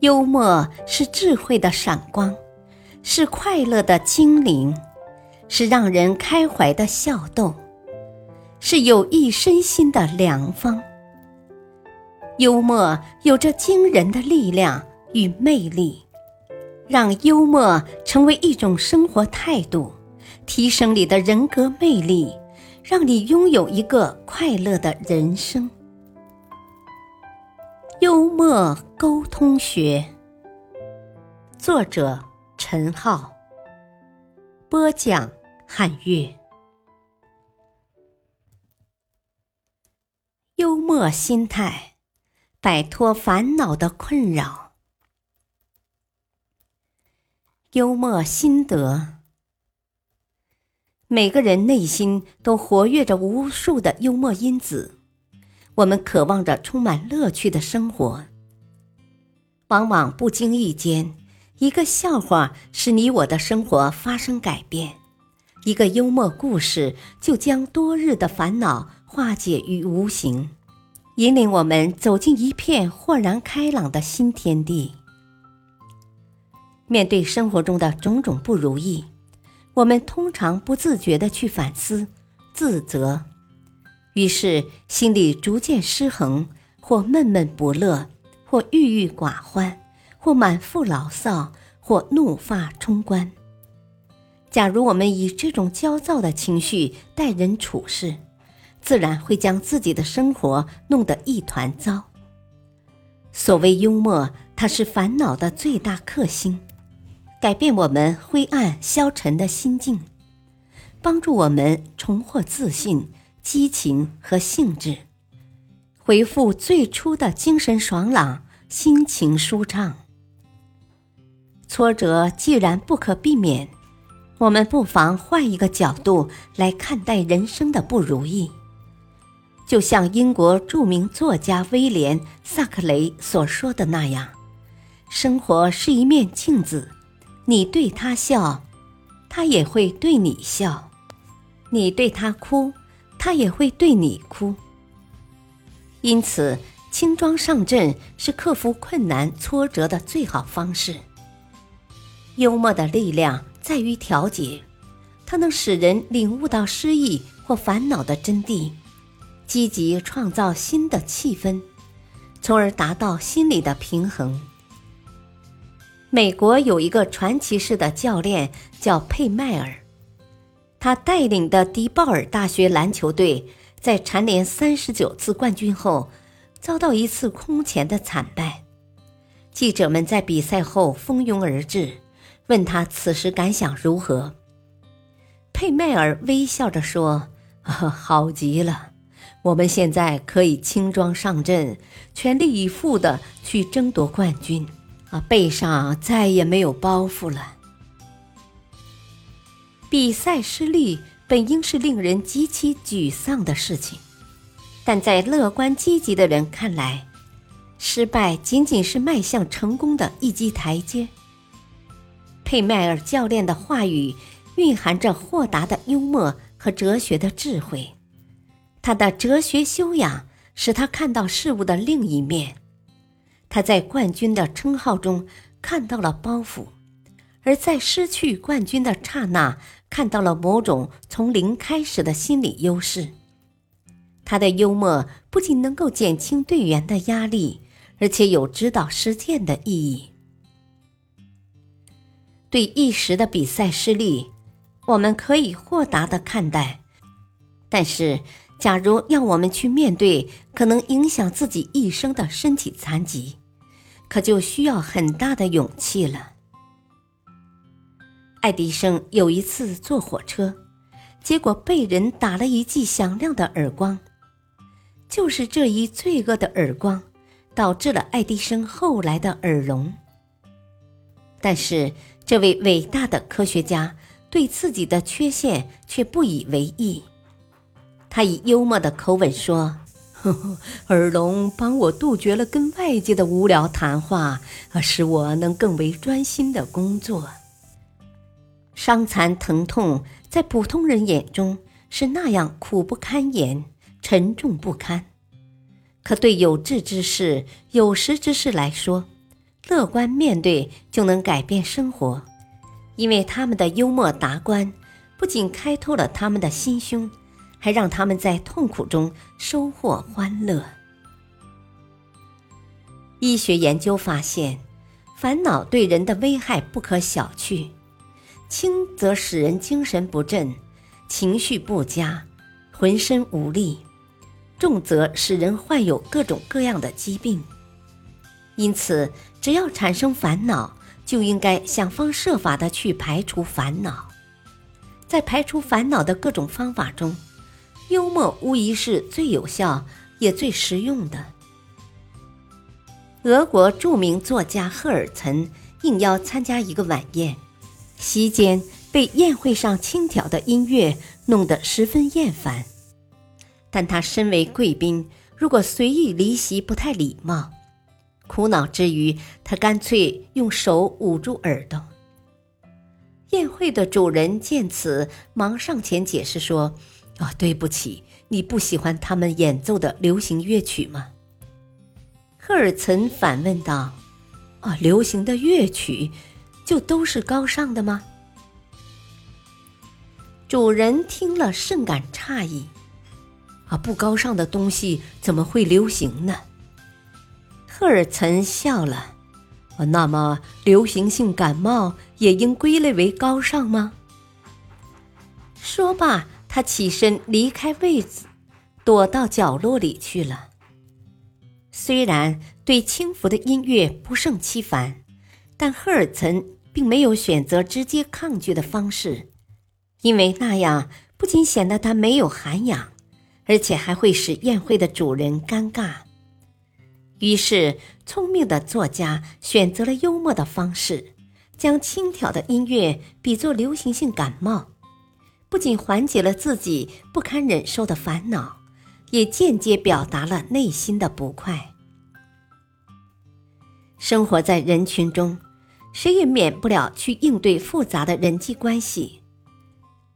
幽默是智慧的闪光，是快乐的精灵，是让人开怀的笑动，是有益身心的良方。幽默有着惊人的力量与魅力，让幽默成为一种生活态度，提升你的人格魅力，让你拥有一个快乐的人生。幽默沟通学，作者陈浩，播讲汉月。幽默心态，摆脱烦恼的困扰。幽默心得，每个人内心都活跃着无数的幽默因子。我们渴望着充满乐趣的生活，往往不经意间，一个笑话使你我的生活发生改变，一个幽默故事就将多日的烦恼化解于无形，引领我们走进一片豁然开朗的新天地。面对生活中的种种不如意，我们通常不自觉的去反思、自责。于是心里逐渐失衡，或闷闷不乐，或郁郁寡欢，或满腹牢骚，或怒发冲冠。假如我们以这种焦躁的情绪待人处事，自然会将自己的生活弄得一团糟。所谓幽默，它是烦恼的最大克星，改变我们灰暗消沉的心境，帮助我们重获自信。激情和兴致，回复最初的精神爽朗，心情舒畅。挫折既然不可避免，我们不妨换一个角度来看待人生的不如意。就像英国著名作家威廉·萨克雷所说的那样：“生活是一面镜子，你对他笑，他也会对你笑；你对他哭。”他也会对你哭，因此轻装上阵是克服困难挫折的最好方式。幽默的力量在于调节，它能使人领悟到失意或烦恼的真谛，积极创造新的气氛，从而达到心理的平衡。美国有一个传奇式的教练叫佩迈尔。他带领的迪鲍尔大学篮球队在蝉联三十九次冠军后，遭到一次空前的惨败。记者们在比赛后蜂拥而至，问他此时感想如何。佩迈尔微笑着说：“好极了，我们现在可以轻装上阵，全力以赴的去争夺冠军，啊，背上再也没有包袱了。”比赛失利本应是令人极其沮丧的事情，但在乐观积极的人看来，失败仅仅是迈向成功的一级台阶。佩迈尔教练的话语蕴含着豁达的幽默和哲学的智慧，他的哲学修养使他看到事物的另一面。他在冠军的称号中看到了包袱。而在失去冠军的刹那，看到了某种从零开始的心理优势。他的幽默不仅能够减轻队员的压力，而且有指导实践的意义。对一时的比赛失利，我们可以豁达的看待；但是，假如要我们去面对可能影响自己一生的身体残疾，可就需要很大的勇气了。爱迪生有一次坐火车，结果被人打了一记响亮的耳光。就是这一罪恶的耳光，导致了爱迪生后来的耳聋。但是，这位伟大的科学家对自己的缺陷却不以为意。他以幽默的口吻说：“呵呵，耳聋帮我杜绝了跟外界的无聊谈话，使我能更为专心的工作。”伤残疼痛在普通人眼中是那样苦不堪言、沉重不堪，可对有志之士、有识之士来说，乐观面对就能改变生活，因为他们的幽默达观，不仅开拓了他们的心胸，还让他们在痛苦中收获欢乐。医学研究发现，烦恼对人的危害不可小觑，轻则使人精神不振、情绪不佳、浑身无力；重则使人患有各种各样的疾病。因此，只要产生烦恼，就应该想方设法的去排除烦恼。在排除烦恼的各种方法中，幽默无疑是最有效也最实用的。俄国著名作家赫尔岑应邀参加一个晚宴，席间被宴会上轻佻的音乐弄得十分厌烦。但他身为贵宾，如果随意离席不太礼貌，苦恼之余，他干脆用手捂住耳朵。宴会的主人见此，忙上前解释说：“啊，对不起，你不喜欢他们演奏的流行乐曲吗？”赫尔岑反问道：“啊，流行的乐曲就都是高尚的吗？”主人听了甚感诧异：“啊，不高尚的东西怎么会流行呢？”赫尔岑笑了：“，那么流行性感冒也应归类为高尚吗？”说罢，他起身离开位子，躲到角落里去了。虽然对轻浮的音乐不胜其烦，但赫尔岑并没有选择直接抗拒的方式，因为那样不仅显得他没有涵养，而且还会使宴会的主人尴尬。于是，聪明的作家选择了幽默的方式，将轻佻的音乐比作流行性感冒，不仅缓解了自己不堪忍受的烦恼。也间接表达了内心的不快。生活在人群中，谁也免不了去应对复杂的人际关系。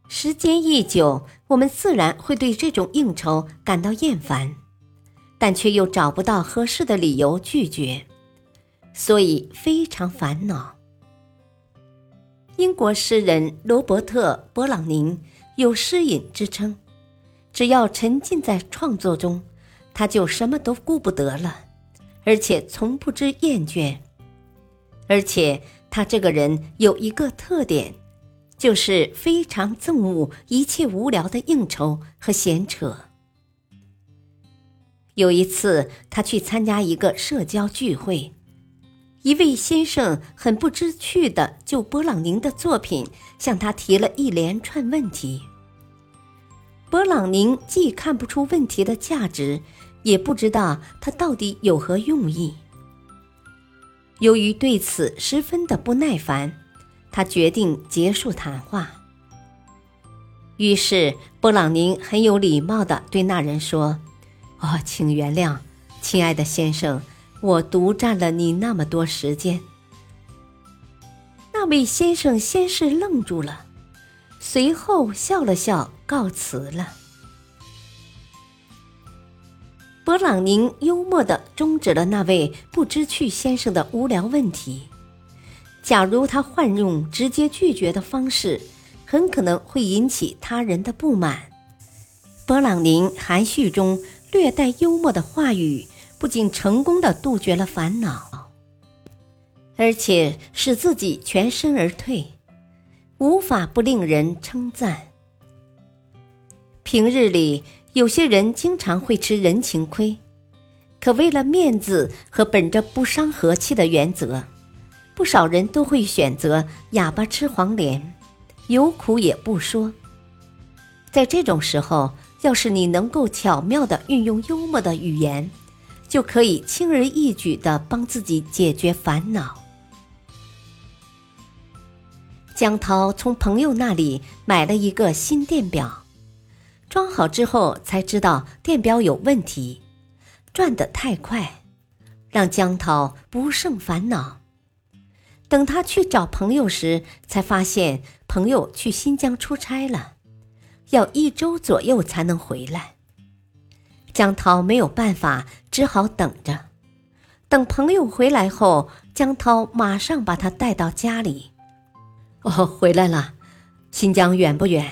时间一久，我们自然会对这种应酬感到厌烦，但却又找不到合适的理由拒绝，所以非常烦恼。英国诗人罗伯特·勃朗宁有“诗瘾”之称。只要沉浸在创作中，他就什么都顾不得了，而且从不知厌倦。而且他这个人有一个特点，就是非常憎恶一切无聊的应酬和闲扯。有一次，他去参加一个社交聚会，一位先生很不知趣的就勃朗宁的作品向他提了一连串问题。勃朗宁既看不出问题的价值，也不知道他到底有何用意。由于对此十分的不耐烦，他决定结束谈话。于是，勃朗宁很有礼貌地对那人说：“哦，请原谅，亲爱的先生，我独占了你那么多时间。”那位先生先是愣住了。随后笑了笑，告辞了。勃朗宁幽默地终止了那位不知趣先生的无聊问题。假如他换用直接拒绝的方式，很可能会引起他人的不满。勃朗宁含蓄中略带幽默的话语，不仅成功地杜绝了烦恼，而且使自己全身而退。无法不令人称赞。平日里，有些人经常会吃人情亏，可为了面子和本着不伤和气的原则，不少人都会选择哑巴吃黄连，有苦也不说。在这种时候，要是你能够巧妙地运用幽默的语言，就可以轻而易举地帮自己解决烦恼。江涛从朋友那里买了一个新电表，装好之后才知道电表有问题，转得太快，让江涛不胜烦恼。等他去找朋友时，才发现朋友去新疆出差了，要一周左右才能回来。江涛没有办法，只好等着。等朋友回来后，江。涛马上把他带到家里。哦，回来了。新疆远不远？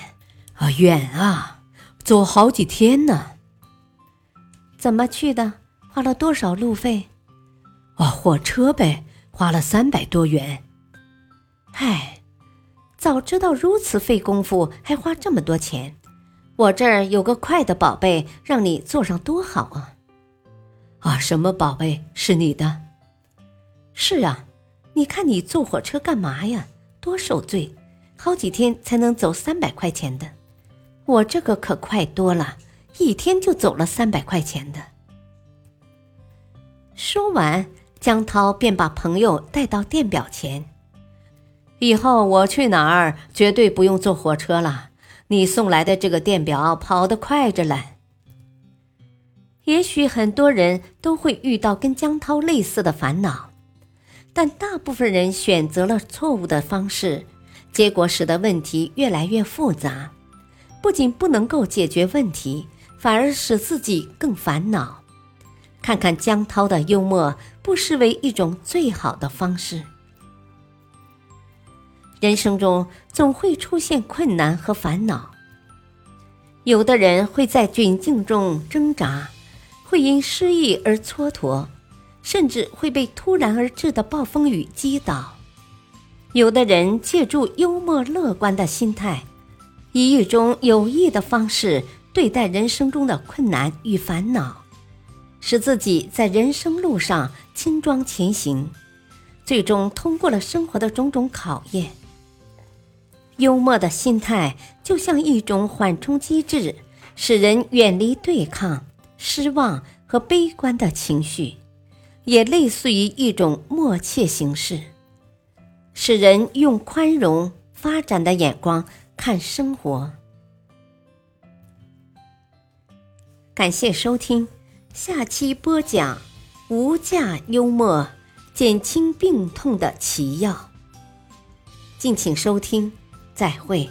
啊，远啊，走好几天呢。怎么去的？花了多少路费？啊，火车呗，花了三百多元。唉，早知道如此费功夫，还花这么多钱。我这儿有个快的宝贝，让你坐上多好啊！啊，什么宝贝是你的？是啊，你看你坐火车干嘛呀？多受罪！好几天才能走三百块钱的，我这个可快多了，一天就走了三百块钱的。说完，江涛便把朋友带到电表前。以后我去哪儿，绝对不用坐火车了。你送来的这个电表跑得快着嘞。也许很多人都会遇到跟江涛类似的烦恼，但大部分人选择了错误的方式。结果使得问题越来越复杂，不仅不能够解决问题，反而使自己更烦恼。看看江涛的幽默，不失为一种最好的方式。人生中总会出现困难和烦恼，有的人会在窘境中挣扎，会因失意而蹉跎，甚至会被突然而至的暴风雨击倒。有的人借助幽默乐观的心态，以一种有益的方式对待人生中的困难与烦恼，使自己在人生路上轻装前行，最终通过了生活的种种考验。幽默的心态就像一种缓冲机制，使人远离对抗、失望和悲观的情绪，也类似于一种默契形式。使人用宽容、发展的眼光看生活。感谢收听，下期播讲无价幽默减轻病痛的奇药。敬请收听，再会。